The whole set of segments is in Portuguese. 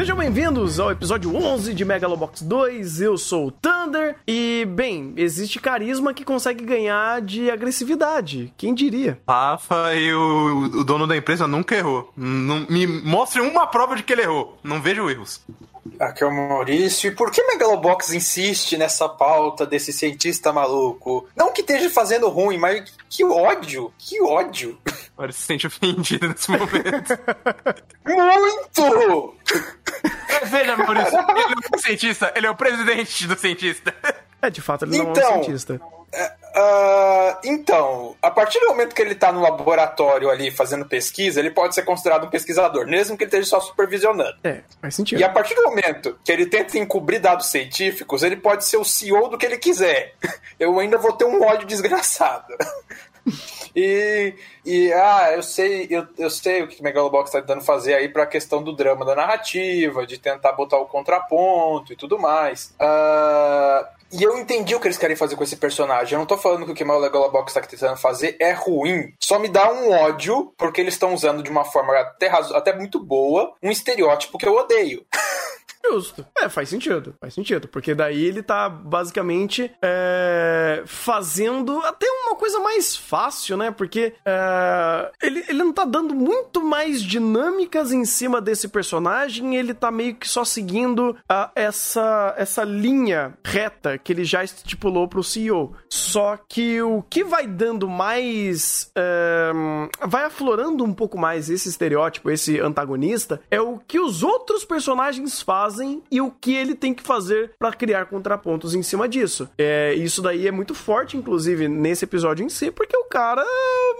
Sejam bem-vindos ao episódio 11 de Megalobox 2. Eu sou o Thunder e, bem, existe carisma que consegue ganhar de agressividade. Quem diria? Rafa e o, o dono da empresa nunca errou. Não, me mostre uma prova de que ele errou. Não vejo erros. Aqui é o Maurício. E por que Megalobox insiste nessa pauta desse cientista maluco? Não que esteja fazendo ruim, mas que ódio! Que ódio! Agora se sente ofendido nesse momento. Muito! Veja, Maurício, ele não é um cientista, ele é o presidente do cientista. É, de fato, ele não é um Então, cientista. Ah, então, a partir do momento que ele está no laboratório ali fazendo pesquisa, ele pode ser considerado um pesquisador, mesmo que ele esteja só supervisionando. É, faz sentido. E a partir do momento que ele tenta encobrir dados científicos, ele pode ser o CEO do que ele quiser. Eu ainda vou ter um ódio desgraçado. E, e ah, eu sei, eu, eu sei o que o Megalobox está tentando fazer aí para a questão do drama da narrativa, de tentar botar o contraponto e tudo mais. Ah, e eu entendi o que eles querem fazer com esse personagem. Eu não tô falando que o que o Megalobox tá tentando fazer é ruim. Só me dá um ódio, porque eles estão usando de uma forma até, até muito boa um estereótipo que eu odeio. Justo. É, faz sentido. Faz sentido. Porque daí ele tá basicamente é, fazendo até uma coisa mais fácil, né? Porque é, ele, ele não tá dando muito mais dinâmicas em cima desse personagem. Ele tá meio que só seguindo ah, essa, essa linha reta que ele já estipulou pro CEO. Só que o que vai dando mais. é, vai aflorando um pouco mais esse estereótipo, esse antagonista, é o que os outros personagens fazem e o que ele tem que fazer pra criar contrapontos em cima disso. É, isso daí é muito forte, inclusive, nesse episódio em si, porque o cara,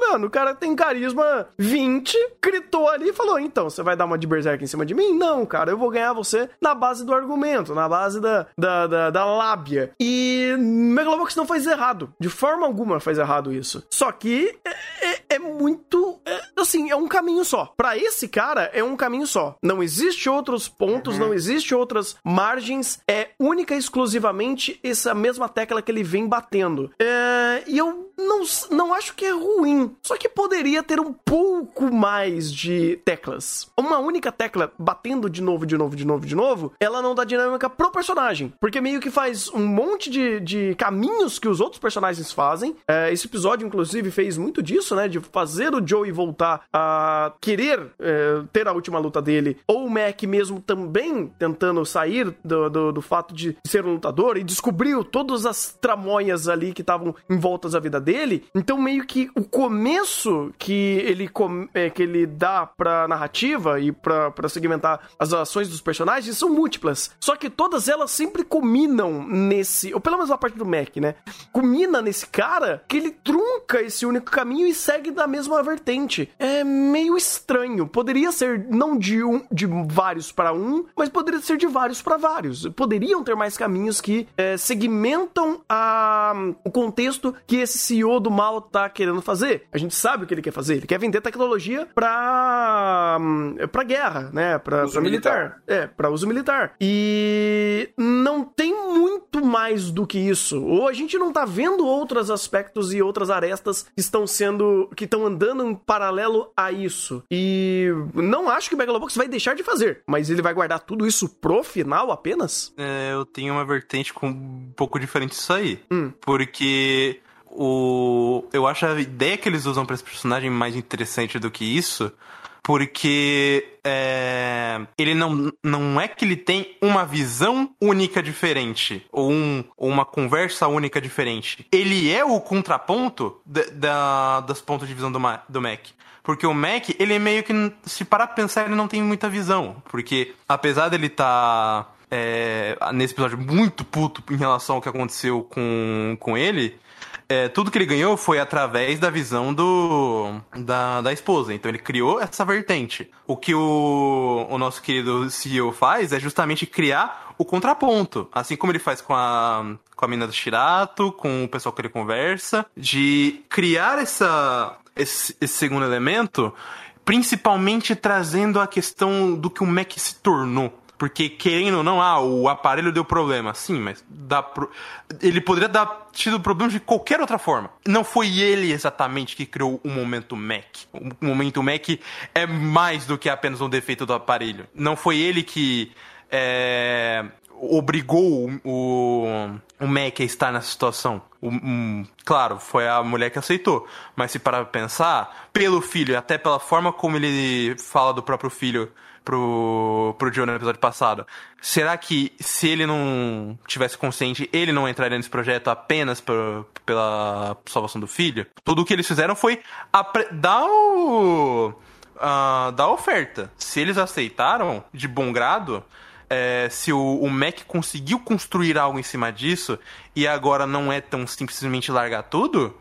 mano, o cara tem carisma 20, gritou ali e falou: então, você vai dar uma de berserk em cima de mim? Não, cara, eu vou ganhar você na base do argumento, na base da, da, da, da lábia. E Megalobox não faz errado. De forma alguma faz errado isso. Só que é, é- é muito. é, assim, é um caminho só. Pra esse cara, é um caminho só. Não existe outros pontos, não existe outras margens. É única e exclusivamente essa mesma tecla que ele vem batendo. É, e eu não, não acho que é ruim. Só que poderia ter um pouco mais de teclas. Uma única tecla batendo de novo, de novo, de novo, de novo, ela não dá dinâmica pro personagem. Porque meio que faz um monte de, de caminhos que os outros personagens fazem. É, esse episódio, inclusive, fez muito disso, né? De fazer o Joey voltar a querer é, ter a última luta dele. Ou o Mac mesmo também tentando sair do, do, do fato de ser um lutador e descobriu todas as tramóias ali que estavam em voltas da vida dele. Então, meio que o começo que ele, com- é, que ele dá pra narrativa e pra, pra segmentar as ações dos personagens são múltiplas. Só que todas elas sempre culminam nesse. Ou pelo menos a parte do Mac, né? Culmina nesse cara que ele trunca esse único caminho e segue da mesma vertente. É meio estranho. Poderia ser não de um de vários para um, mas poderia ser de vários para vários. Poderiam ter mais caminhos que é, segmentam a, o contexto que esse CEO do mal tá querendo fazer. A gente sabe o que ele quer fazer. Ele quer vender tecnologia pra, hum, pra guerra, né? Uso pra militar. É, pra uso militar. E não tem muito mais do que isso. Ou a gente não tá vendo outros aspectos e outras arestas que estão sendo. que estão andando em paralelo a isso. E não acho que o Megalobox vai deixar de fazer, mas ele vai guardar tudo isso pro final apenas? É, eu tenho uma vertente com um pouco diferente disso aí. Hum. Porque o. Eu acho a ideia que eles usam pra esse personagem mais interessante do que isso. Porque é, ele não, não é que ele tem uma visão única diferente, ou, um, ou uma conversa única diferente. Ele é o contraponto da, da- das pontos de visão do, Ma- do Mac. Porque o Mac, ele é meio que, se parar pra pensar, ele não tem muita visão. Porque apesar dele tá é, nesse episódio muito puto em relação ao que aconteceu com, com ele, é, tudo que ele ganhou foi através da visão do da, da esposa. Então ele criou essa vertente. O que o, o nosso querido CEO faz é justamente criar o contraponto. Assim como ele faz com a, com a mina do Shirato, com o pessoal que ele conversa, de criar essa, esse, esse segundo elemento, principalmente trazendo a questão do que o Mac se tornou. Porque, querendo ou não, ah, o aparelho deu problema. Sim, mas dá pro... ele poderia dar tido problema de qualquer outra forma. Não foi ele exatamente que criou o momento Mac. O momento Mac é mais do que apenas um defeito do aparelho. Não foi ele que é, obrigou o, o Mac a estar nessa situação. Um, claro, foi a mulher que aceitou. Mas se parar pra pensar, pelo filho, até pela forma como ele fala do próprio filho pro, pro Joe no episódio passado, será que se ele não tivesse consciente, ele não entraria nesse projeto apenas por, pela salvação do filho? Tudo o que eles fizeram foi dar o. Uh, dar oferta. Se eles aceitaram de bom grado, é, se o, o, Mac conseguiu construir algo em cima disso e agora não é tão simplesmente largar tudo,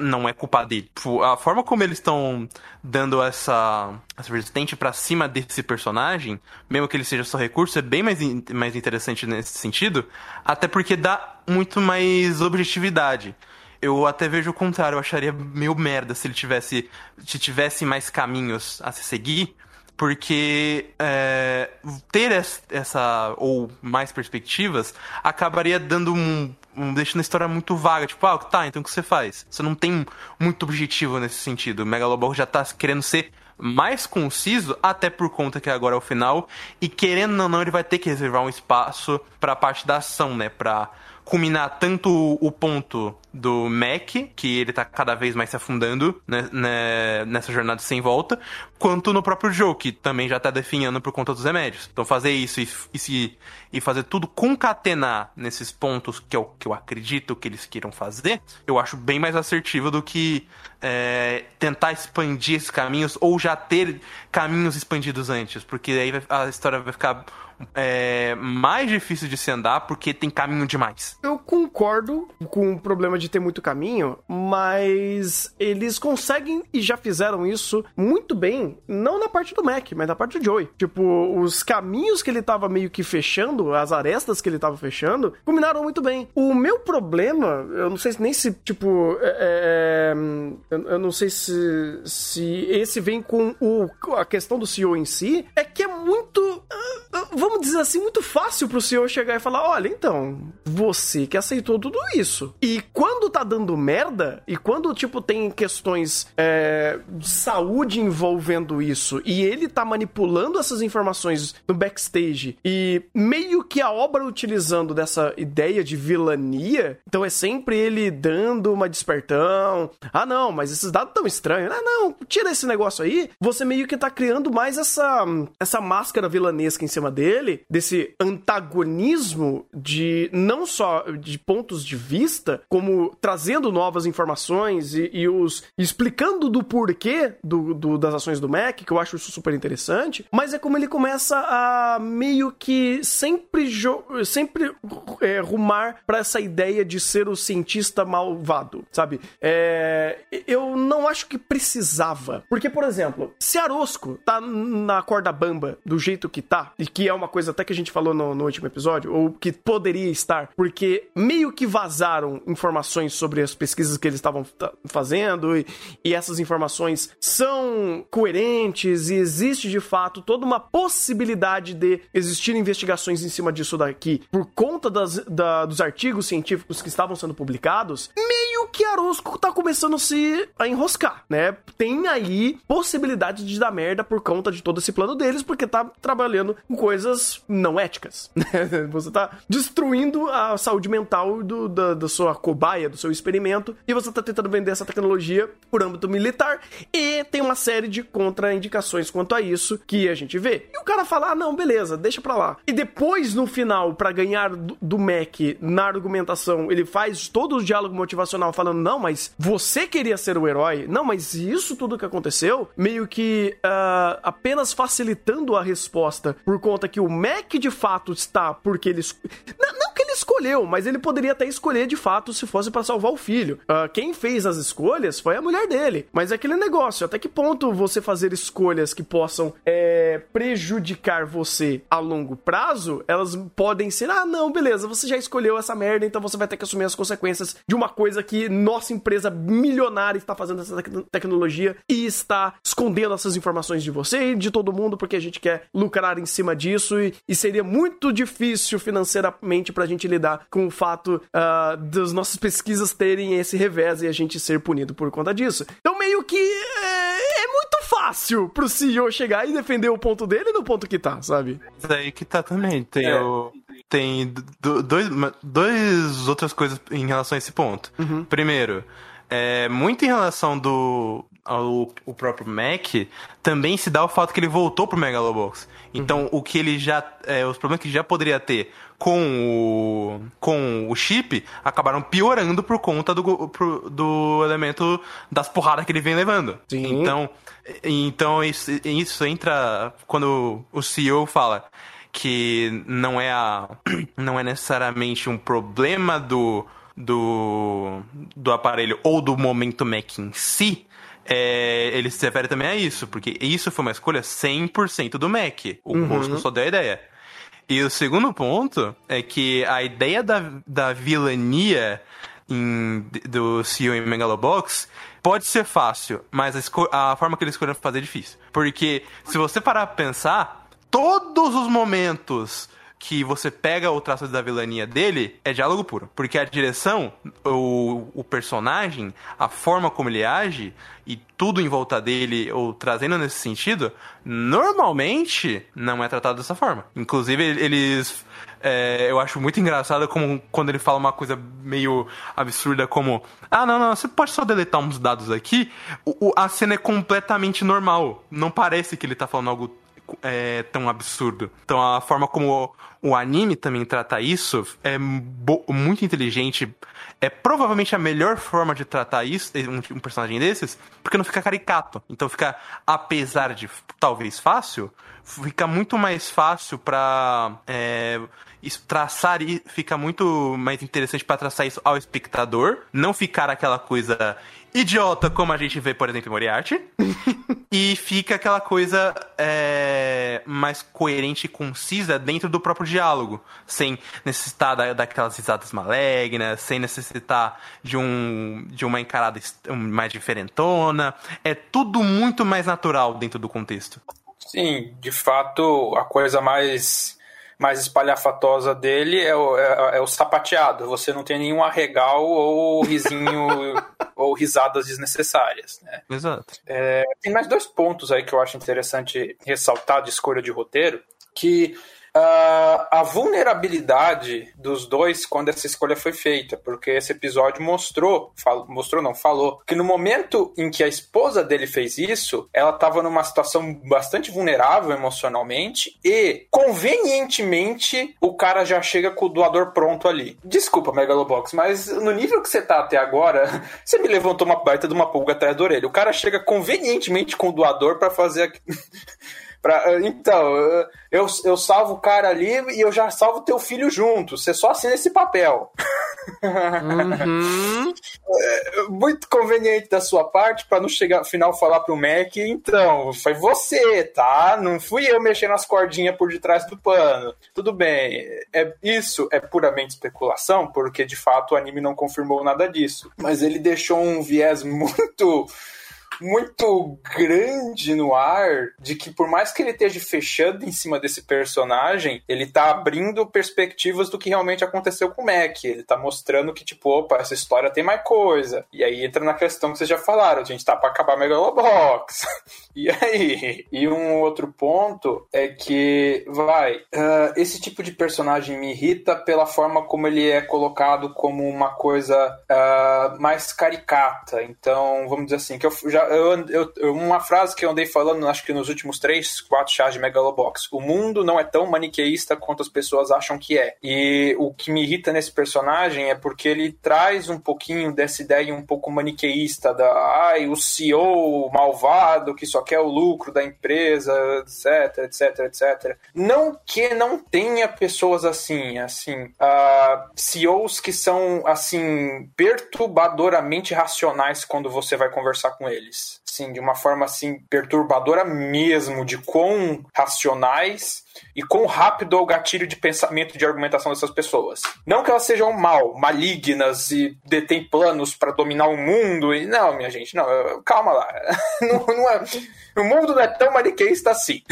não é culpa dele. Tipo, a forma como eles estão dando essa, essa resistente para cima desse personagem, mesmo que ele seja só recurso, é bem mais, mais interessante nesse sentido, até porque dá muito mais objetividade. Eu até vejo o contrário, eu acharia meio merda se ele tivesse, se tivesse mais caminhos a se seguir, porque é, ter essa ou mais perspectivas acabaria dando um, um, deixando a história muito vaga, tipo, ah, tá, então o que você faz? Você não tem muito objetivo nesse sentido. O Megalobol já tá querendo ser mais conciso, até por conta que agora é o final, e querendo ou não, ele vai ter que reservar um espaço para a parte da ação, né, para culminar tanto o ponto do Mac, que ele tá cada vez mais se afundando né, né, nessa jornada sem volta, quanto no próprio Joe, que também já tá definhando por conta dos remédios. Então fazer isso e, e, e fazer tudo concatenar nesses pontos que eu, que eu acredito que eles queiram fazer, eu acho bem mais assertivo do que é, tentar expandir esses caminhos ou já ter caminhos expandidos antes, porque aí a história vai ficar é, mais difícil de se andar porque tem caminho demais. Eu concordo com o problema de ter muito caminho, mas eles conseguem e já fizeram isso muito bem, não na parte do Mac, mas na parte do Joey. Tipo, os caminhos que ele tava meio que fechando, as arestas que ele tava fechando, combinaram muito bem. O meu problema, eu não sei nem se, tipo, é, é, eu não sei se, se esse vem com o, a questão do CEO em si, é que é muito. Uh, vamos dizer assim, muito fácil pro senhor chegar e falar: olha, então, você que aceitou tudo isso. E quando tá dando merda, e quando, tipo, tem questões é, de saúde envolvendo isso, e ele tá manipulando essas informações no backstage, e meio que a obra utilizando dessa ideia de vilania, então é sempre ele dando uma despertão. Ah, não, mas esses dados tão estranhos. Ah, não, tira esse negócio aí. Você meio que tá criando mais essa, essa máscara vilanesca em cima dele dele, desse antagonismo de não só de pontos de vista, como trazendo novas informações e, e os explicando do porquê do, do, das ações do Mac, que eu acho isso super interessante, mas é como ele começa a meio que sempre, sempre é, rumar para essa ideia de ser o cientista malvado, sabe? É, eu não acho que precisava. Porque, por exemplo, se Arosco tá na corda bamba do jeito que tá, e que é uma coisa até que a gente falou no, no último episódio, ou que poderia estar, porque meio que vazaram informações sobre as pesquisas que eles estavam fazendo, e, e essas informações são coerentes, e existe de fato toda uma possibilidade de existir investigações em cima disso daqui, por conta das, da, dos artigos científicos que estavam sendo publicados, meio que Arosco tá começando a se a enroscar, né? Tem aí possibilidade de dar merda por conta de todo esse plano deles, porque tá trabalhando com coisas coisas não éticas. Né? você tá destruindo a saúde mental do, da, da, sua cobaia, do seu experimento, e você tá tentando vender essa tecnologia por âmbito militar, e tem uma série de contraindicações quanto a isso que a gente vê. E o cara fala: ah, não, beleza, deixa pra lá. E depois, no final, para ganhar do, do Mac na argumentação, ele faz todo o diálogo motivacional falando: não, mas você queria ser o herói, não, mas isso tudo que aconteceu, meio que uh, apenas facilitando a resposta por conta que o Mac de fato está porque eles. Não, não escolheu mas ele poderia até escolher de fato se fosse para salvar o filho. Uh, quem fez as escolhas foi a mulher dele. Mas é aquele negócio, até que ponto você fazer escolhas que possam é, prejudicar você a longo prazo, elas podem ser, ah, não, beleza, você já escolheu essa merda, então você vai ter que assumir as consequências de uma coisa que nossa empresa milionária está fazendo essa tecnologia e está escondendo essas informações de você e de todo mundo porque a gente quer lucrar em cima disso e, e seria muito difícil financeiramente pra gente lidar com o fato uh, das nossas pesquisas terem esse revés e a gente ser punido por conta disso. Então meio que é, é muito fácil pro CEO chegar e defender o ponto dele no ponto que tá, sabe? Isso aí que tá também. Tem é. o tem dois, dois outras coisas em relação a esse ponto. Uhum. Primeiro, é, muito em relação do ao o próprio Mac, também se dá o fato que ele voltou pro Megalobox. Então, uhum. o que ele já. É, os problemas que já poderia ter com o, com o chip acabaram piorando por conta do, pro, do elemento das porradas que ele vem levando. Sim. Então, então isso, isso entra quando o CEO fala que não é, a, não é necessariamente um problema do, do, do aparelho ou do momento Mac em si, é, ele se refere também a isso, porque isso foi uma escolha 100% do Mac. O uhum. só deu a ideia. E o segundo ponto é que a ideia da, da vilania em, do CEO em Megalobox pode ser fácil, mas a, a forma que ele escolheu fazer é difícil. Porque se você parar pra pensar, todos os momentos que você pega o traço da vilania dele é diálogo puro. Porque a direção, o, o personagem, a forma como ele age e tudo em volta dele, ou trazendo nesse sentido, normalmente não é tratado dessa forma. Inclusive, eles. É, eu acho muito engraçado como quando ele fala uma coisa meio absurda como ah não não você pode só deletar uns dados aqui o, o, a cena é completamente normal não parece que ele tá falando algo é, tão absurdo. Então a forma como o, o anime também trata isso é muito inteligente. É provavelmente a melhor forma de tratar isso, um, um personagem desses, porque não fica caricato. Então fica, apesar de talvez fácil, fica muito mais fácil pra é, traçar e fica muito mais interessante para traçar isso ao espectador, não ficar aquela coisa idiota como a gente vê, por exemplo, em Moriarty. e fica aquela coisa é, mais coerente e concisa dentro do próprio diálogo. Sem necessitar da, daquelas risadas malignas, sem necessitar de, um, de uma encarada mais diferentona. É tudo muito mais natural dentro do contexto. Sim, de fato, a coisa mais mais espalhafatosa dele é o, é, é o sapateado. Você não tem nenhum arregal ou risinho ou risadas desnecessárias. Né? Exato. É, tem mais dois pontos aí que eu acho interessante ressaltar de escolha de roteiro, que uh, a vulnerabilidade dos dois quando essa escolha foi feita, porque esse episódio mostrou, fal, mostrou não, falou, que no momento em que a esposa dele fez isso, ela estava numa situação bastante vulnerável emocionalmente e, convenientemente, o cara já chega com o doador pronto ali. Desculpa, Megalobox, mas no nível que você tá até agora, você me levantou uma baita de uma pulga atrás da orelha. O cara chega convenientemente com o doador para fazer Pra, então, eu, eu salvo o cara ali e eu já salvo teu filho junto. Você só assina esse papel. Uhum. É, muito conveniente da sua parte para não chegar no final falar pro Mac, então, foi você, tá? Não fui eu mexendo as cordinhas por detrás do pano. Tudo bem. É, isso é puramente especulação, porque de fato o anime não confirmou nada disso. Mas ele deixou um viés muito muito grande no ar de que por mais que ele esteja fechando em cima desse personagem, ele tá abrindo perspectivas do que realmente aconteceu com o Mac. Ele tá mostrando que, tipo, opa, essa história tem mais coisa. E aí entra na questão que vocês já falaram, a gente tá pra acabar Megalobox. e aí? E um outro ponto é que, vai, uh, esse tipo de personagem me irrita pela forma como ele é colocado como uma coisa uh, mais caricata. Então, vamos dizer assim, que eu já eu, eu, uma frase que eu andei falando, acho que nos últimos três, quatro chás de Megalobox. O mundo não é tão maniqueísta quanto as pessoas acham que é. E o que me irrita nesse personagem é porque ele traz um pouquinho dessa ideia um pouco maniqueísta da ai, o CEO malvado que só quer o lucro da empresa, etc, etc, etc. Não que não tenha pessoas assim, assim, uh, CEOs que são assim perturbadoramente racionais quando você vai conversar com eles. Sim, de uma forma assim perturbadora mesmo, de quão racionais e quão rápido é o gatilho de pensamento de argumentação dessas pessoas. Não que elas sejam mal, malignas e detêm planos para dominar o mundo. E não, minha gente, não, calma lá. não, não é, o mundo não é tão maniqueísta assim.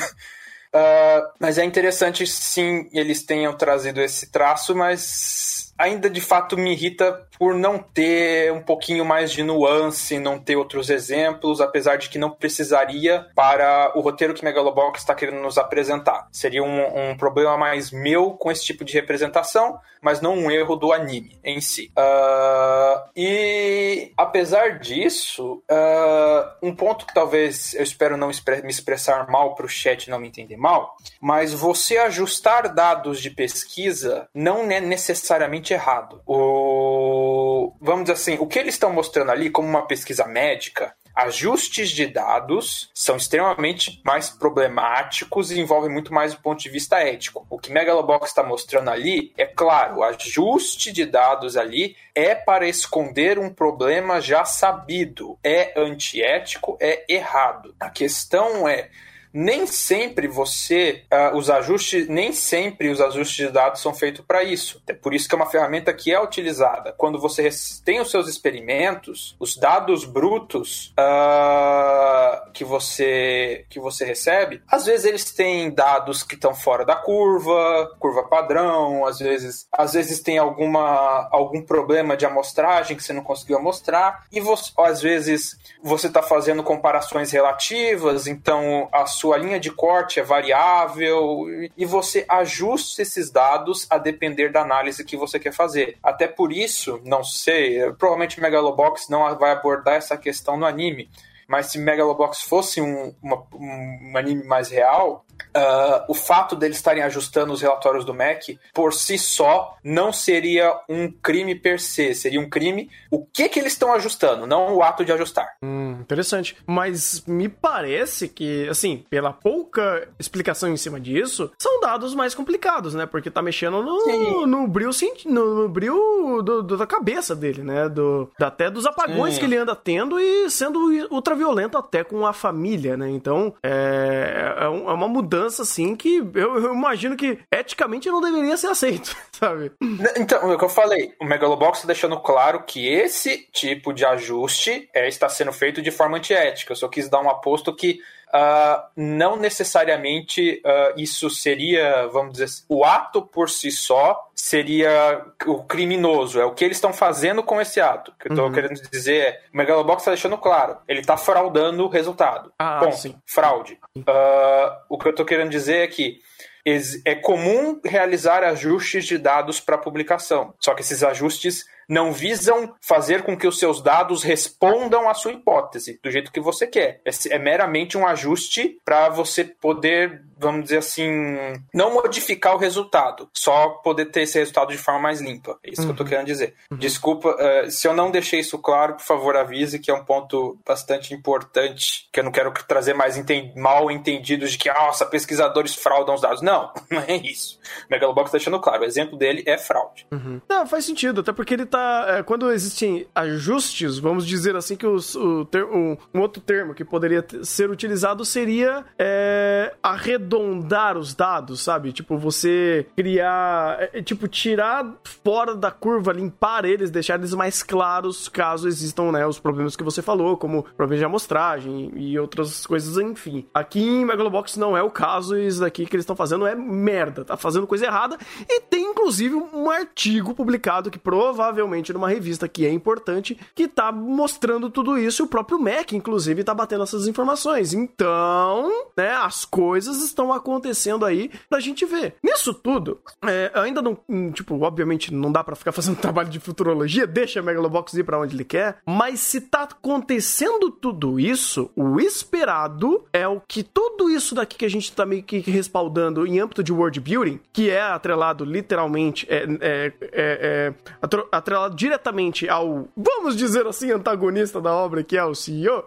Uh, mas é interessante, sim, eles tenham trazido esse traço, mas ainda de fato me irrita por não ter um pouquinho mais de nuance, não ter outros exemplos, apesar de que não precisaria para o roteiro que Megalobox está querendo nos apresentar. Seria um, um, problema mais meu com esse tipo de representação, mas não um erro do anime em si. Uh, e apesar disso, uh, um ponto que talvez eu espero não me expressar mal para o chat não me entender mal, mas você ajustar dados de pesquisa não é necessariamente errado. O vamos dizer assim, o que eles estão mostrando ali como uma pesquisa médica, ajustes de dados são extremamente mais problemáticos e envolvem muito mais do ponto de vista ético. O que Megalobox está mostrando ali é claro, o ajuste de dados ali é para esconder um problema já sabido, é antiético, é errado. A questão é nem sempre você uh, os ajustes nem sempre os ajustes de dados são feitos para isso. É por isso que é uma ferramenta que é utilizada. Quando você tem os seus experimentos os dados brutos uh, que você que você recebe às vezes eles têm dados que estão fora da curva curva padrão às vezes às vezes tem alguma algum problema de amostragem que você não conseguiu amostrar e você, às vezes você está fazendo comparações relativas então a sua linha de corte é variável e você ajusta esses dados a depender da análise que você quer fazer. Até por isso, não sei, provavelmente Megalobox não vai abordar essa questão no anime, mas se Megalobox fosse um, uma, um anime mais real, uh, o fato deles estarem ajustando os relatórios do MEC por si só não seria um crime per se, seria um crime o que que eles estão ajustando, não o ato de ajustar. Hum, interessante. Mas me parece que, assim, pela pouca explicação em cima disso, são dados mais complicados, né? Porque tá mexendo no, no bril, no, no bril do, do, da cabeça dele, né? Do, até dos apagões Sim. que ele anda tendo e sendo ultraviolento até com a família, né? Então, é, é, é uma mudança, assim, que eu, eu imagino que eticamente não deveria ser aceito, sabe? Então, é o que eu falei, o Megalobox tá deixando claro que esse tipo de ajuste é, está sendo feito de forma antiética. Eu só quis dar um aposto que Uh, não necessariamente uh, isso seria, vamos dizer, assim, o ato por si só seria o criminoso, é o que eles estão fazendo com esse ato. O que eu estou uhum. querendo dizer é, o Megalobox está deixando claro, ele está fraudando o resultado. Ah, Ponto. Sim. Fraude. Uh, o que eu estou querendo dizer é que é comum realizar ajustes de dados para publicação, só que esses ajustes não visam fazer com que os seus dados respondam à sua hipótese do jeito que você quer. É, é meramente um ajuste para você poder, vamos dizer assim, não modificar o resultado, só poder ter esse resultado de forma mais limpa. É isso uhum. que eu tô uhum. querendo dizer. Uhum. Desculpa, uh, se eu não deixei isso claro, por favor avise que é um ponto bastante importante, que eu não quero trazer mais enten mal entendidos de que, nossa, pesquisadores fraudam os dados. Não, não é isso. O Megalobox tá deixando claro, o exemplo dele é fraude. Uhum. Não, faz sentido, até porque ele tá. É, quando existem ajustes, vamos dizer assim, que os, o ter, um, um, outro termo que poderia ser utilizado seria é, arredondar os dados, sabe? Tipo, você criar. É, é, tipo, tirar fora da curva, limpar eles, deixar eles mais claros caso existam, né, os problemas que você falou, como problemas de amostragem e outras coisas, enfim. Aqui em Megalobox não é o caso, isso daqui que eles estão fazendo é merda, tá fazendo coisa errada. E tem inclusive um artigo publicado que provavelmente provavelmente numa revista que é importante, que tá mostrando tudo isso e o próprio Mac, inclusive, tá batendo essas informações. Então, né, as coisas estão acontecendo aí pra gente ver. Nisso tudo, é, ainda não, hum, tipo, obviamente não dá para ficar fazendo trabalho de futurologia, deixa a Megalobox ir para onde ele quer, mas se tá acontecendo tudo isso, o esperado é o que tudo isso daqui que a gente tá meio que respaldando em âmbito de world building, que é atrelado literalmente, é, é, é, é atrelado diretamente ao, vamos dizer assim, antagonista da obra, que é o CEO,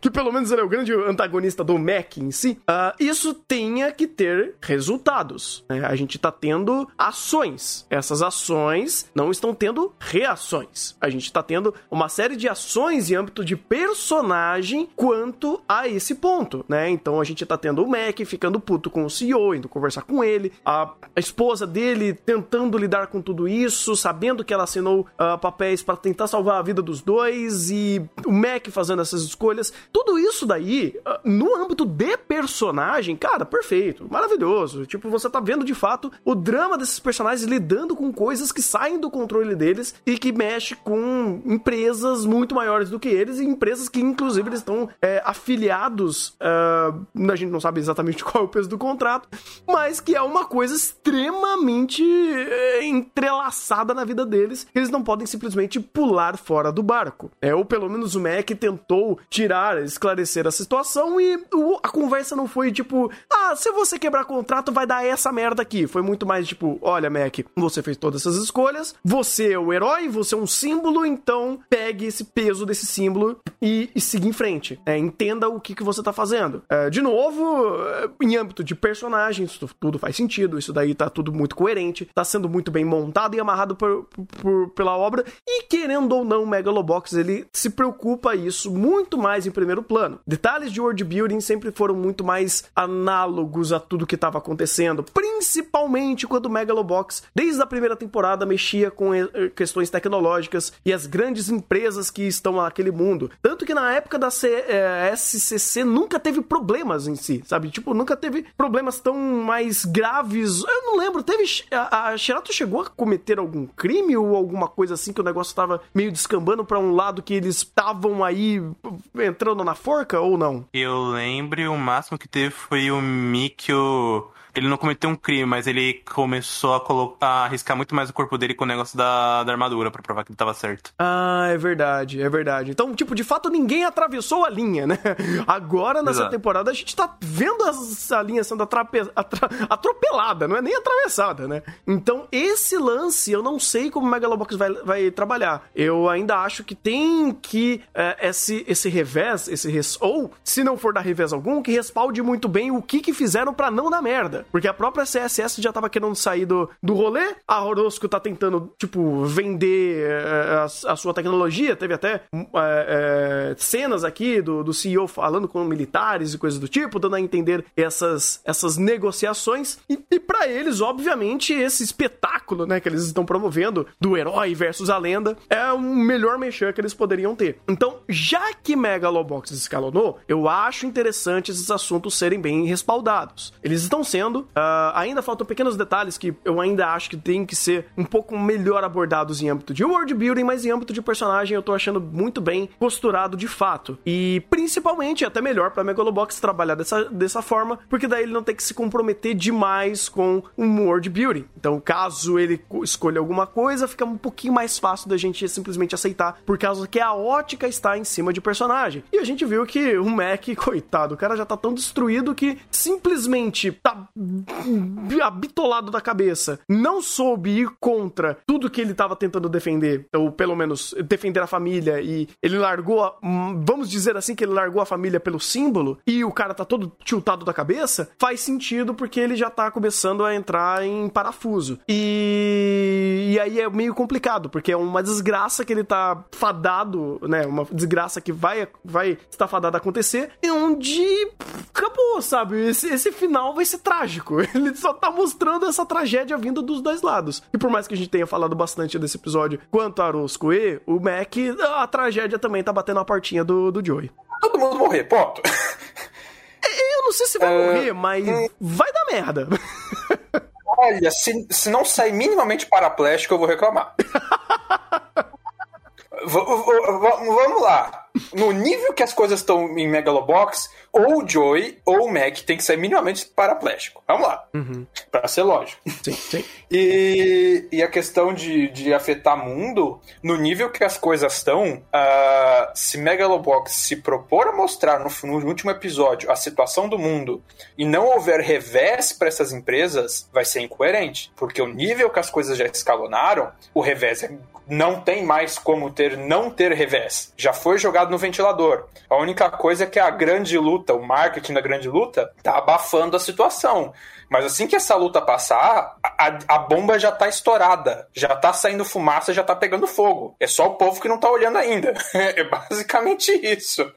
que pelo menos ele é o grande antagonista do Mac em si, uh, isso tenha que ter resultados. Né? A gente tá tendo ações. Essas ações não estão tendo reações. A gente tá tendo uma série de ações em âmbito de personagem quanto a esse ponto, né? Então a gente tá tendo o Mac ficando puto com o CEO, indo conversar com ele, a esposa dele tentando lidar com tudo isso, sabendo que ela assinou uh, papéis para tentar salvar a vida dos dois e o Mac fazendo essas escolhas. Tudo isso daí, uh, no âmbito de personagem, cara, perfeito, maravilhoso. Tipo, você tá vendo de fato o drama desses personagens lidando com coisas que saem do controle deles e que mexe com empresas muito maiores do que eles e empresas que, inclusive, eles estão é, afiliados. Uh, a gente não sabe exatamente qual é o peso do contrato, mas que é uma coisa extremamente é, entrelaçada na vida deles. Eles não podem simplesmente pular fora do barco. É, ou pelo menos o Mac tentou tirar, esclarecer a situação e o, a conversa não foi tipo, ah, se você quebrar contrato vai dar essa merda aqui. Foi muito mais tipo, olha, Mac, você fez todas essas escolhas, você é o herói, você é um símbolo, então pegue esse peso desse símbolo e, e siga em frente. É, entenda o que, que você tá fazendo. É, de novo, é, em âmbito de personagens, tudo faz sentido, isso daí tá tudo muito coerente, tá sendo muito bem montado e amarrado por, por, pela obra, e querendo ou não, o Megalobox ele se preocupa isso muito mais em primeiro plano. Detalhes de world building sempre foram muito mais análogos a tudo que estava acontecendo, principalmente quando o Megalobox, desde a primeira temporada, mexia com eh, questões tecnológicas e as grandes empresas que estão naquele mundo. Tanto que na época da C, eh, SCC nunca teve problemas em si, sabe? Tipo, nunca teve problemas tão mais graves. Eu não lembro, teve. A, a chegou a cometer algum crime ou alguma coisa assim que o negócio estava meio descambando para um lado que eles estavam aí entrando na forca ou não? Eu lembro, o máximo que teve foi o Mikio ele não cometeu um crime, mas ele começou a, colocar, a arriscar muito mais o corpo dele com o negócio da, da armadura para provar que ele tava certo. Ah, é verdade, é verdade. Então, tipo, de fato, ninguém atravessou a linha, né? Agora, nessa Exato. temporada, a gente tá vendo essa linha sendo atrape... atra... atropelada, não é nem atravessada, né? Então, esse lance, eu não sei como o Megalobox vai, vai trabalhar. Eu ainda acho que tem que é, esse, esse revés, esse res... ou, se não for dar revés algum, que respalde muito bem o que que fizeram para não dar merda. Porque a própria CSS já tava querendo sair do, do rolê, a Orosco tá tentando, tipo, vender é, a, a, sua tecnologia. Teve até é, cenas aqui do, do CEO falando com militares e coisas do tipo, dando a entender essas, essas negociações. E, e para eles, obviamente, esse espetáculo, né, que eles estão promovendo do herói versus a lenda é o melhor mexer que eles poderiam ter. Então, já que Megalobox escalonou, eu acho interessante esses assuntos serem bem respaldados. Eles estão sendo Uh, ainda faltam pequenos detalhes que eu ainda acho que tem que ser um pouco melhor abordados em âmbito de world building, mas em âmbito de personagem eu tô achando muito bem posturado de fato. E principalmente até melhor para Megalobox trabalhar dessa, dessa forma, porque daí ele não tem que se comprometer demais com um world building. Então, caso ele escolha alguma coisa, fica um pouquinho mais fácil da gente simplesmente aceitar, por causa que a ótica está em cima de personagem. E a gente viu que o Mac, coitado, o cara já tá tão destruído que simplesmente tá abitolado da cabeça, não soube ir contra tudo que ele estava tentando defender, ou pelo menos defender a família, e ele largou, a, vamos dizer assim, que ele largou a família pelo símbolo, e o cara tá todo tiltado da cabeça, faz sentido porque ele já tá começando a entrar em parafuso. E, e aí é meio complicado, porque é uma desgraça que ele tá fadado, né? Uma desgraça que vai, vai estar fadada a acontecer, e onde acabou, sabe? Esse, esse final vai ser trágico. Ele só tá mostrando essa tragédia vindo dos dois lados. E por mais que a gente tenha falado bastante desse episódio quanto a Rosco e o Mac, a tragédia também tá batendo a portinha do, do Joey. Todo mundo morrer, ponto. Eu não sei se vai uh, morrer, mas hum. vai dar merda. Olha, se, se não sair minimamente paraplégico, eu vou reclamar. vamos lá no nível que as coisas estão em Megalobox, ou o Joey ou o Mac tem que ser minimamente paraplégico. Vamos lá. Uhum. Pra ser lógico. Sim, sim. E, e a questão de, de afetar mundo, no nível que as coisas estão, uh, se Megalobox se propor a mostrar no, no, último episódio a situação do mundo e não houver revés para essas empresas, vai ser incoerente. Porque o nível que as coisas já escalonaram, o revés é não tem mais como ter não ter revés. Já foi jogado no ventilador. A única coisa é que a grande luta, o marketing da grande luta, tá abafando a situação. Mas assim que essa luta passar, a, a bomba já tá estourada, já tá saindo fumaça, já tá pegando fogo. É só o povo que não tá olhando ainda. é basicamente isso.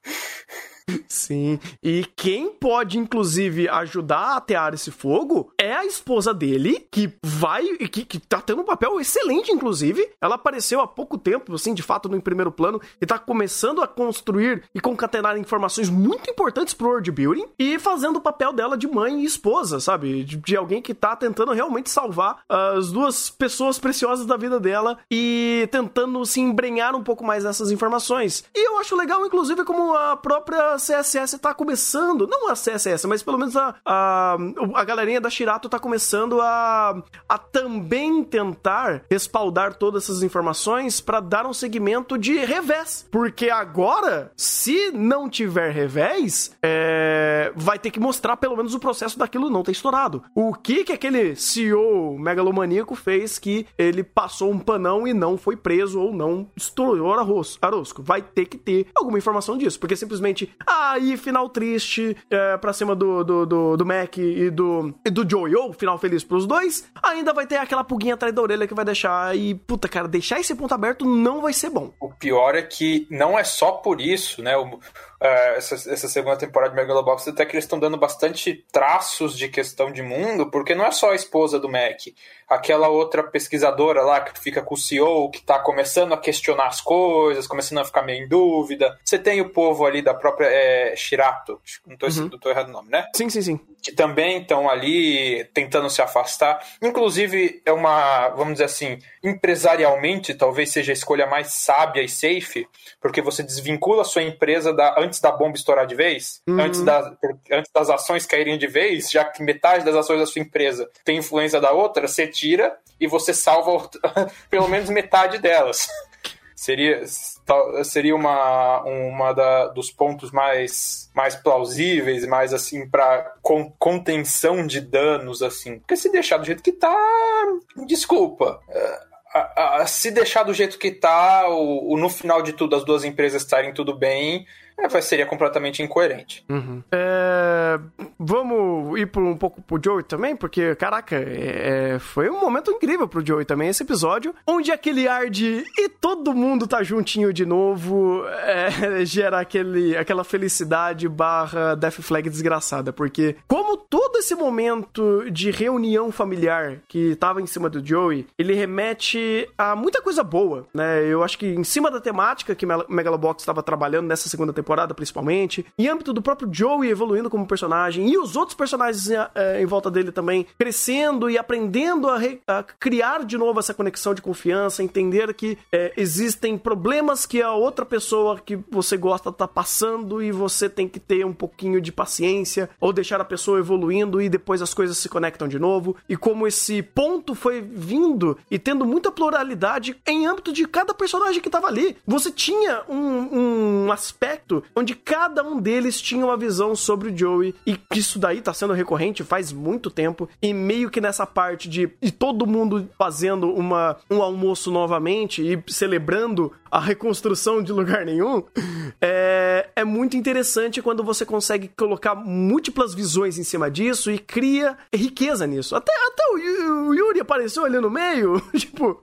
Sim. E quem pode, inclusive, ajudar a atear esse fogo é a esposa dele, que vai. que, que tá tendo um papel excelente, inclusive. Ela apareceu há pouco tempo, assim, de fato, no primeiro plano, e tá começando a construir e concatenar informações muito importantes pro world building e fazendo o papel dela de mãe e esposa, sabe? De, de alguém que tá tentando realmente salvar as duas pessoas preciosas da vida dela e tentando se embrenhar um pouco mais nessas informações. E eu acho legal, inclusive, como a própria CSS tá começando, não a CSS, mas pelo menos a, a, a galerinha da Shirato tá começando a, a também tentar respaldar todas essas informações para dar um segmento de revés. Porque agora, se não tiver revés, é, vai ter que mostrar pelo menos o processo daquilo não ter estourado. O que que aquele CEO megalomaníaco fez que ele passou um panão e não foi preso ou não estourou arrosco. Vai ter que ter alguma informação disso, porque simplesmente Aí, final triste é, pra cima do, do, do, do Mac e do, e do Joey, ou final feliz pros dois, ainda vai ter aquela pulguinha atrás da orelha que vai deixar. E, puta, cara, deixar esse ponto aberto não vai ser bom. O pior é que não é só por isso, né? O, Uh, essa, essa, segunda temporada de Megalobox, até que eles estão dando bastante traços de questão de mundo, porque não é só a esposa do Mac aquela outra pesquisadora lá que fica com o CEO, que está começando a questionar as coisas, começando a ficar meio em dúvida. Você tem o povo ali da própria é, Shirato, não estou uhum. errado o nome, né? Sim, sim, sim. Que também estão ali tentando se afastar. Inclusive, é uma, vamos dizer assim, empresarialmente, talvez seja a escolha mais sábia e safe, porque você desvincula a sua empresa da, antes da bomba estourar de vez, uhum. antes, da, antes das ações caírem de vez, já que metade das ações da sua empresa tem influência da outra, você tira e você salva pelo menos metade delas. seria seria uma, uma da, dos pontos mais, mais plausíveis, mais assim, para con, contenção de danos, assim. Porque se deixar do jeito que tá, desculpa. É, a, a, se deixar do jeito que tá, o, o, no final de tudo, as duas empresas estarem tudo bem, é, seria completamente incoerente. Uhum. É, vamos ir por um pouco pro Joey também, porque, caraca, é, é, foi um momento incrível pro Joey também esse episódio, onde aquele ar de e todo mundo tá juntinho de novo é, gera aquele, aquela felicidade barra Death Flag desgraçada, porque como todo esse momento de reunião familiar que tava em cima do Joey, ele remete a muita coisa boa, né? Eu acho que em cima da temática que Megalobox estava trabalhando nessa segunda temporada, temporada, principalmente. Em âmbito do próprio Joey evoluindo como personagem e os outros personagens é, em volta dele também crescendo e aprendendo a, re, a, criar de novo essa conexão de confiança, entender que é, existem problemas que a outra pessoa que você gosta tá passando e você tem que ter um pouquinho de paciência ou deixar a pessoa evoluindo e depois as coisas se conectam de novo. E como esse ponto foi vindo e tendo muita pluralidade em âmbito de cada personagem que tava ali. Você tinha um, um aspecto onde cada um deles tinha uma visão sobre o Joey, e isso daí tá sendo recorrente faz muito tempo, e meio que nessa parte de e todo mundo fazendo uma, um almoço novamente e celebrando a reconstrução de lugar nenhum, é, é muito interessante quando você consegue colocar múltiplas visões em cima disso e cria riqueza nisso. Até, até o, o Yuri apareceu ali no meio, tipo,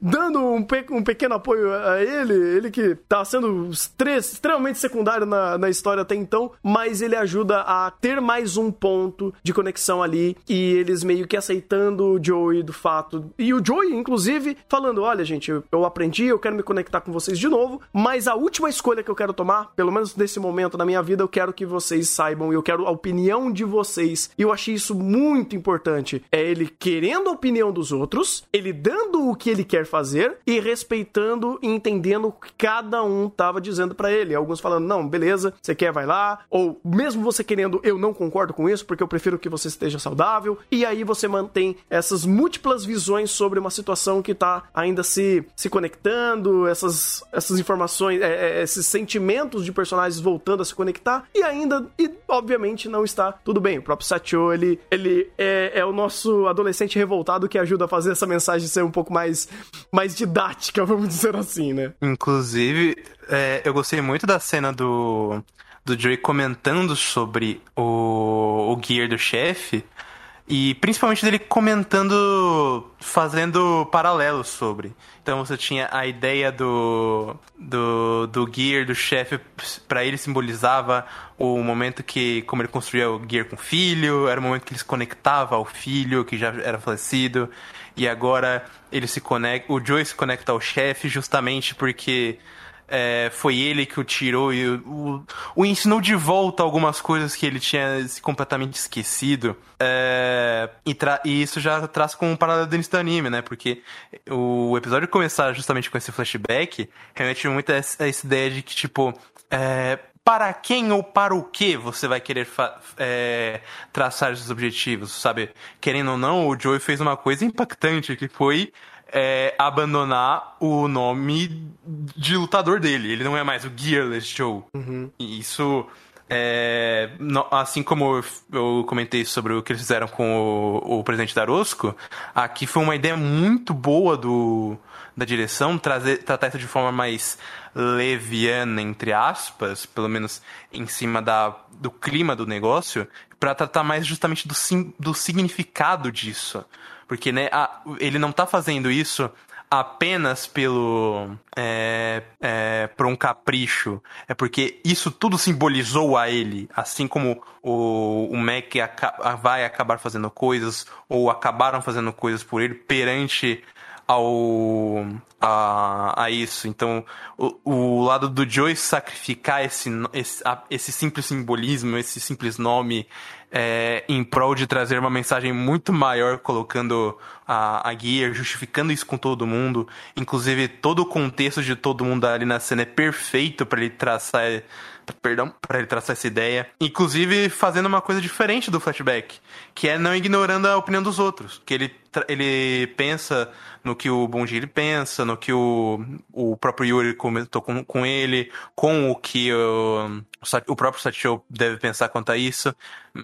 dando um, pe, um pequeno apoio a ele, ele que tá sendo extremamente secundário na, na história até então, mas ele ajuda a ter mais um ponto de conexão ali e eles meio que aceitando o Joey do fato. E o Joey, inclusive, falando: olha, gente, eu, aprendi, eu quero me conectar com vocês de novo, mas a última escolha que eu quero tomar, pelo menos nesse momento da minha vida, eu quero que vocês saibam eu quero a opinião de vocês. E eu achei isso muito importante. É ele querendo a opinião dos outros, ele dando o que ele quer fazer e respeitando e entendendo o que cada um tava dizendo para ele. Alguns falando, não, beleza, você quer, vai lá. Ou mesmo você querendo, eu não concordo com isso, porque eu prefiro que você esteja saudável. E aí você mantém essas múltiplas visões sobre uma situação que tá ainda se, se conectando, essas, essas informações, é, é, esses sentimentos de personagens voltando a se conectar. E ainda, e obviamente, não está tudo bem. O próprio Satyo, ele, ele é, é o nosso adolescente revoltado que ajuda a fazer essa mensagem ser um pouco mais, mais didática, vamos dizer assim, né? Inclusive, é, eu gostei muito da cena do, do Joey comentando sobre o, o gear do chefe. E principalmente dele comentando, fazendo paralelos sobre. Então você tinha a ideia do, do, do gear do chefe, para ele simbolizava o momento que, como ele construía o gear com o filho, era o momento que ele se conectava ao filho, que já era falecido. E agora ele se conecta, o Joey se conecta ao chefe justamente porque é, foi ele que o tirou e o, o, ensinou de volta algumas coisas que ele tinha completamente esquecido. É, e, e, isso já traz com um paralelo início do anime, né? Porque o episódio começar justamente com esse flashback remete muito a essa ideia de que, tipo, é, para quem ou para o que você vai querer é, traçar esses objetivos, sabe? Querendo ou não, o Joey fez uma coisa impactante que foi é, abandonar o nome de lutador dele. Ele não é mais o Gearless Joe. Uhum. E isso. É, assim como eu comentei sobre o que eles fizeram com o, o presidente Darosco, aqui foi uma ideia muito boa do, da direção trazer, tratar isso de forma mais leviana, entre aspas, pelo menos em cima da, do clima do negócio, para tratar mais justamente do, do significado disso. Porque, né, a, ele não tá fazendo isso apenas pelo é, é, por um capricho. É porque isso tudo simbolizou a ele. Assim como o, o Mac vai acabar fazendo coisas ou acabaram fazendo coisas por ele perante ao a, a isso então o, o lado do Joy sacrificar esse, esse, esse simples simbolismo esse simples nome é, em prol de trazer uma mensagem muito maior, colocando a, a Gear, justificando isso com todo mundo. Inclusive, todo o contexto de todo mundo ali na cena é perfeito para ele traçar. Perdão, para ele traçar essa ideia. Inclusive, fazendo uma coisa diferente do flashback, que é não ignorando a opinião dos outros. Que ele, ele pensa no que o Bonji pensa, no que o, o próprio Yuri comentou com, com ele, com o que o, o próprio Satchel deve pensar quanto a isso.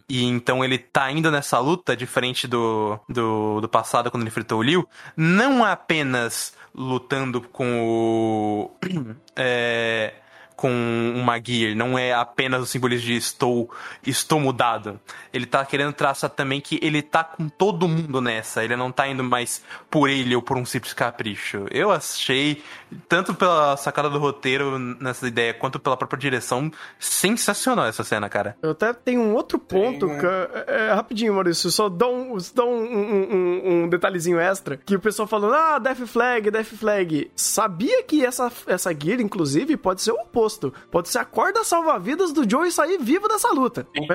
E então ele tá indo nessa luta, diferente do, do, do passado, quando ele enfrentou o Liu, não apenas lutando com o. É, com uma gear, não é apenas o simbolismo de estou, estou mudado. Ele tá querendo traçar também que ele tá com todo mundo nessa, ele não tá indo mais por ele ou por um simples capricho. Eu achei, tanto pela sacada do roteiro nessa ideia, quanto pela própria direção, sensacional essa cena, cara. Eu até tenho um outro ponto, Tem, que, é, é, rapidinho, Maurício, só dá, um, dá um, um, um, detalhezinho extra, que o pessoal falando, ah, Death Flag, Death Flag. Sabia que essa, essa gear, inclusive, pode ser o oposto oposto. Pode ser a corda salva-vidas do Joe sair vivo dessa luta. Sim,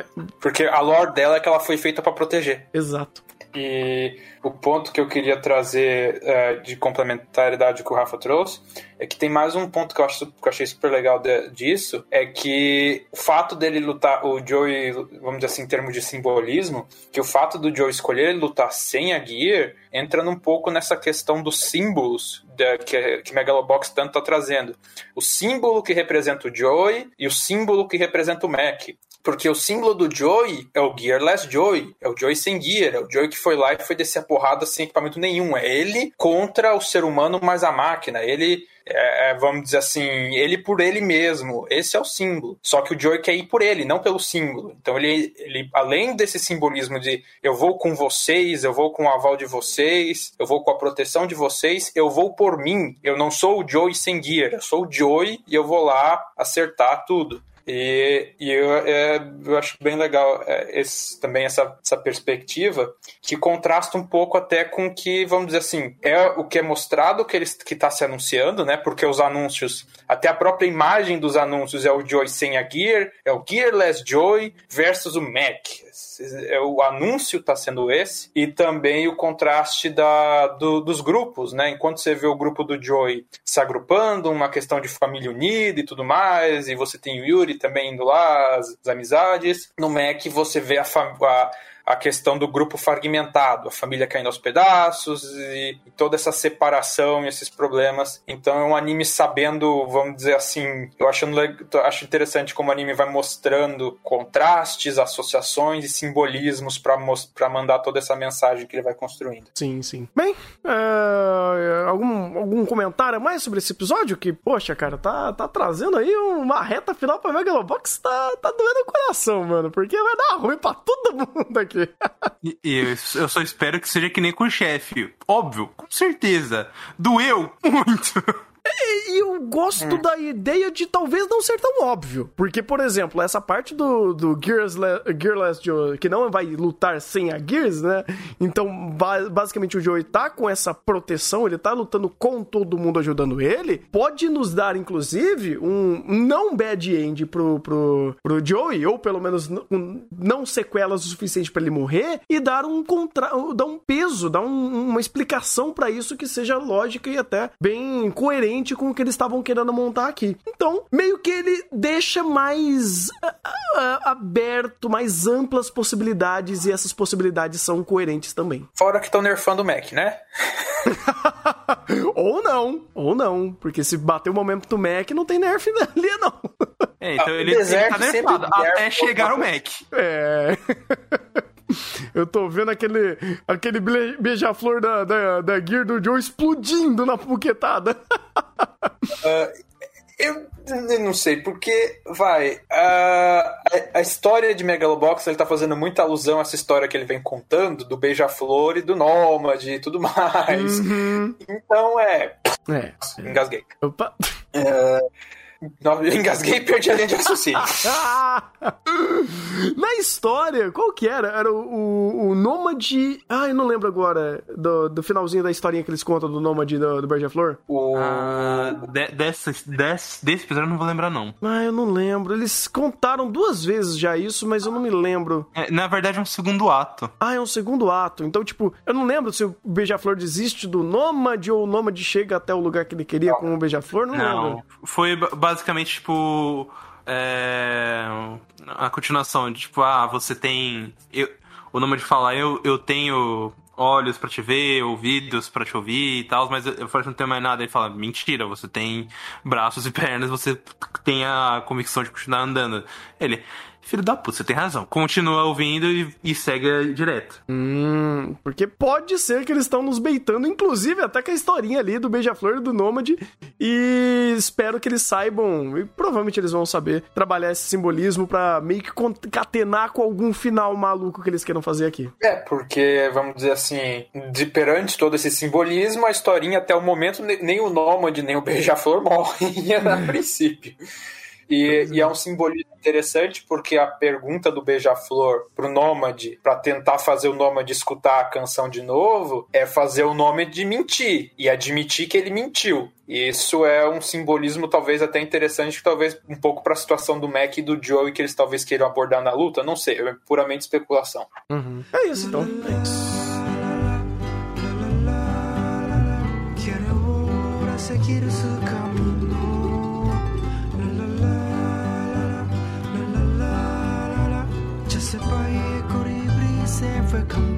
porque a lore dela é que ela foi feita para proteger. Exato. E o ponto que eu queria trazer uh, de complementaridade que o Rafa trouxe é que tem mais um ponto que eu, acho, que eu achei super legal de, disso, é que o fato dele lutar, o Joey, vamos dizer assim, em termos de simbolismo, que o fato do Joey escolher lutar sem a Gear entra um pouco nessa questão dos símbolos da, que, que Megalobox tanto está trazendo. O símbolo que representa o Joey e o símbolo que representa o Mac. Porque o símbolo do Joey é o Gearless Joey, é o Joey sem gear, é o Joey que foi lá e foi descer a porrada sem equipamento nenhum. É ele contra o ser humano mais a máquina. Ele é, é, vamos dizer assim, ele por ele mesmo. Esse é o símbolo. Só que o Joey quer ir por ele, não pelo símbolo. Então ele, ele além desse simbolismo de eu vou com vocês, eu vou com o aval de vocês, eu vou com a proteção de vocês, eu vou por mim. Eu não sou o Joey sem gear, eu sou o Joey e eu vou lá acertar tudo. E, e eu, é, eu acho bem legal é, esse, também essa, essa perspectiva que contrasta um pouco até com que, vamos dizer assim, é o que é mostrado que ele que está se anunciando, né? Porque os anúncios, até a própria imagem dos anúncios é o Joy sem a Gear, é o Gearless Joy versus o Mac. É, o anúncio está sendo esse e também o contraste da, do, dos grupos, né? Enquanto você vê o grupo do Joy se agrupando, uma questão de família unida e tudo mais, e você tem o Yuri também indo lá, as, as amizades. No Mac você vê a, a a questão do grupo fragmentado, a família caindo aos pedaços e, e, toda essa separação e esses problemas. Então é um anime sabendo, vamos dizer assim, eu acho, acho interessante como o anime vai mostrando contrastes, associações e simbolismos para mandar toda essa mensagem que ele vai construindo. Sim, sim. Bem, uh, algum, algum comentário mais sobre esse episódio? Que, poxa, cara, tá, tá trazendo aí uma reta final pra Megalobox, tá, tá doendo o coração, mano, porque vai dar ruim pra todo mundo aqui aqui. Eu, eu só espero que seja que nem com o chefe. Óbvio, com certeza. Doeu muito. E eu gosto hum. da ideia de talvez não ser tão óbvio. Porque, por exemplo, essa parte do, do Gears, Gearless Joe, que não vai lutar sem a Gears, né? Então, basicamente, o Joey tá com essa proteção, ele tá lutando com todo mundo ajudando ele. Pode nos dar, inclusive, um não bad end pro, pro, pro Joey, ou pelo menos um, não sequelas o suficiente para ele morrer, e dar um, contra, dar um peso, dar um, uma explicação para isso que seja lógica e até bem coerente coerente com o que eles estavam querendo montar aqui. Então, meio que ele deixa mais uh, uh, aberto, mais amplas possibilidades e essas possibilidades são coerentes também. Fora que estão nerfando o Mac, né? ou não, ou não, porque se bater o momento do Mac, não tem nerf ali, não. É, então ele, ele tá nerfado até chegar o Mac. É. Eu tô vendo aquele, aquele beija-flor da, da, da Gear do Joe explodindo na puquetada. Uh, eu não sei, porque, vai, a, a, história de Megalobox, ele tá fazendo muita alusão a essa história que ele vem contando, do beija-flor e do nômade e tudo mais. Uhum. Então, é... É. Engasguei. Opa. Uh, eu engasguei e perdi a linha de raciocínio. Na história, qual que era? Era o, o, o Nômade. Ah, eu não lembro agora do, do finalzinho da historinha que eles contam do Nômade do, do Beija-Flor. O... Ah, de, desse, desse, desse episódio eu não vou lembrar, não. Ah, eu não lembro. Eles contaram duas vezes já isso, mas eu não me lembro. É, na verdade, é um segundo ato. Ah, é um segundo ato. Então, tipo, eu não lembro se o Beija-Flor desiste do Nômade ou o Nômade chega até o lugar que ele queria com o Beija-Flor. Não, não lembro. Foi basicamente, tipo. É, a continuação de tipo, ah, você tem. Eu, o nome de falar, eu, eu tenho olhos para te ver, ouvidos para te ouvir e tal, mas eu falo que não tenho mais nada. Ele fala, mentira, você tem braços e pernas, você tem a convicção de continuar andando. Ele, Filho da puta, você tem razão. Continua ouvindo e, e segue direto. Hum, porque pode ser que eles estão nos beitando, inclusive até com a historinha ali do Beija-Flor e do Nômade. E espero que eles saibam, e provavelmente eles vão saber, trabalhar esse simbolismo para meio que concatenar com algum final maluco que eles queiram fazer aqui. É, porque, vamos dizer assim, de perante todo esse simbolismo, a historinha até o momento, nem o Nômade, nem o Beija-Flor morrem a princípio. E, e, é um simbolismo interessante porque a pergunta do Beija-Flor pro Nômade, para tentar fazer o Nômade escutar a canção de novo, é fazer o Nômade mentir e admitir que ele mentiu. E isso é um simbolismo talvez até interessante, talvez um pouco para a situação do Mac e do Joey que eles talvez queiram abordar na luta, não sei, é puramente especulação. Uhum. É isso então. É isso. seguir Se could it please ever come